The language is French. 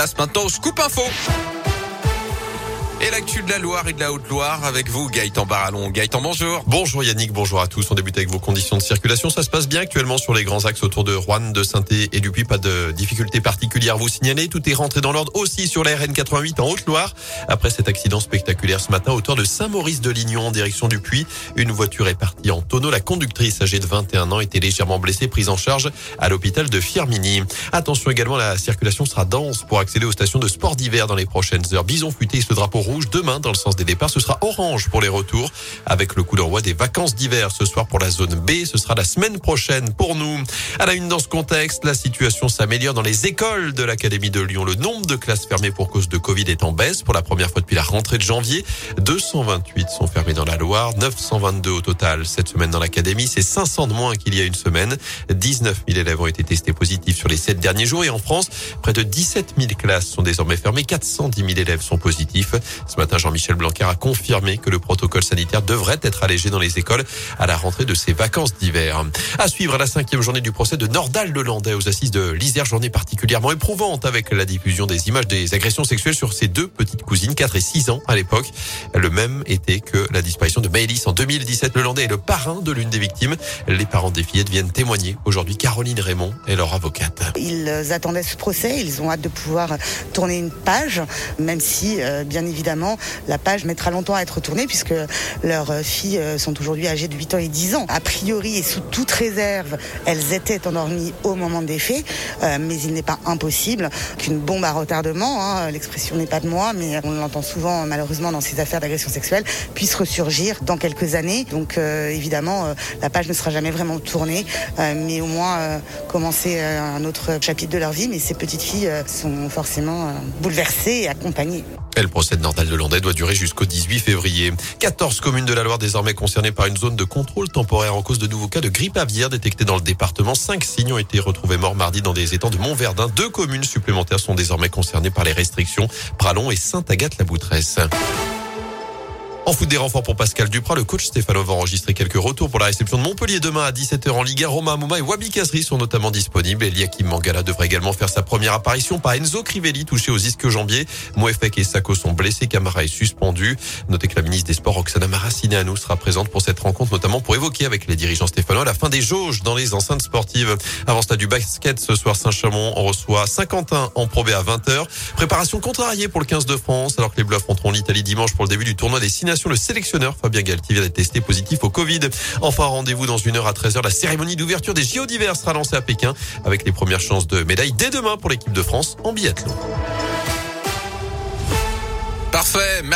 Place maintenant au Scoop Info. Et l'actu de la Loire et de la Haute-Loire avec vous, Gaëtan Barallon. Gaëtan, bonjour. Bonjour Yannick, bonjour à tous. On débute avec vos conditions de circulation. Ça se passe bien actuellement sur les grands axes autour de Rouen, de saint et du Puy. Pas de difficultés particulières à vous signaler. Tout est rentré dans l'ordre aussi sur la RN88 en Haute-Loire. Après cet accident spectaculaire ce matin autour de Saint-Maurice-de-Lignon en direction du Puy, une voiture est partie en tonneau. La conductrice âgée de 21 ans était légèrement blessée, prise en charge à l'hôpital de Firmini. Attention également, la circulation sera dense pour accéder aux stations de sport d'hiver dans les prochaines heures. Bison futé ce drapeau demain dans le sens des départs. Ce sera orange pour les retours avec le coup d'envoi des vacances d'hiver ce soir pour la zone B. Ce sera la semaine prochaine pour nous. À la une dans ce contexte, la situation s'améliore dans les écoles de l'Académie de Lyon. Le nombre de classes fermées pour cause de Covid est en baisse pour la première fois depuis la rentrée de janvier. 228 sont fermées dans la Loire, 922 au total cette semaine dans l'Académie. C'est 500 de moins qu'il y a une semaine. 19 000 élèves ont été testés positifs sur les 7 derniers jours et en France, près de 17 000 classes sont désormais fermées. 410 000 élèves sont positifs. Ce matin, Jean-Michel Blanquer a confirmé que le protocole sanitaire devrait être allégé dans les écoles à la rentrée de ces vacances d'hiver. À suivre la cinquième journée du procès de Nordal Lelandais aux assises de l'Isère, journée particulièrement éprouvante avec la diffusion des images des agressions sexuelles sur ses deux petites cousines, 4 et 6 ans à l'époque. Le même été que la disparition de Maëlys en 2017. Lelandais est le parrain de l'une des victimes. Les parents des fillettes viennent témoigner. Aujourd'hui, Caroline Raymond est leur avocate. Ils attendaient ce procès. Ils ont hâte de pouvoir tourner une page, même si, euh, bien évidemment, la page mettra longtemps à être tournée puisque leurs filles euh, sont aujourd'hui âgées de 8 ans et 10 ans. A priori et sous toute réserve, elles étaient endormies au moment des faits, euh, mais il n'est pas impossible qu'une bombe à retardement, hein, l'expression n'est pas de moi, mais on l'entend souvent malheureusement dans ces affaires d'agression sexuelle, puisse ressurgir dans quelques années. Donc euh, évidemment, la page ne sera jamais vraiment tournée, mais au moins commencer un autre chapitre de leur vie. Mais ces petites filles sont forcément bouleversées et accompagnées. Le procès de De Landais doit durer jusqu'au 18 février. 14 communes de la Loire désormais concernées par une zone de contrôle temporaire en cause de nouveaux cas de grippe aviaire détectés dans le département. Cinq signes ont été retrouvés morts mardi dans des étangs de Montverdun. Deux communes supplémentaires sont désormais concernées par les restrictions. Pralon et Sainte-Agathe-la-Boutresse. En foot des renforts pour Pascal Duprat, le coach Stéphano va enregistrer quelques retours pour la réception de Montpellier demain à 17h en Ligue 1. Romain Amouma et Wabi Kazri sont notamment disponibles. Eliakim Mangala devrait également faire sa première apparition par Enzo Crivelli, touché aux ischio-jambiers. Moefek et Sako sont blessés. Camara est suspendu. Notez que la ministre des Sports, Roxana Maracineanu, sera présente pour cette rencontre, notamment pour évoquer avec les dirigeants stéphanois la fin des jauges dans les enceintes sportives. Avant cela du basket, ce soir, Saint-Chamond, on reçoit Saint-Quentin en probé à 20h. Préparation contrariée pour le 15 de France, alors que les Bleus affronteront l'Italie dimanche pour le début du tournoi des six nations. Le sélectionneur Fabien Galtier vient d'être testé positif au Covid. Enfin, rendez-vous dans une heure à 13h. La cérémonie d'ouverture des JO d'hiver sera lancée à Pékin avec les premières chances de médaille dès demain pour l'équipe de France en biathlon. Parfait.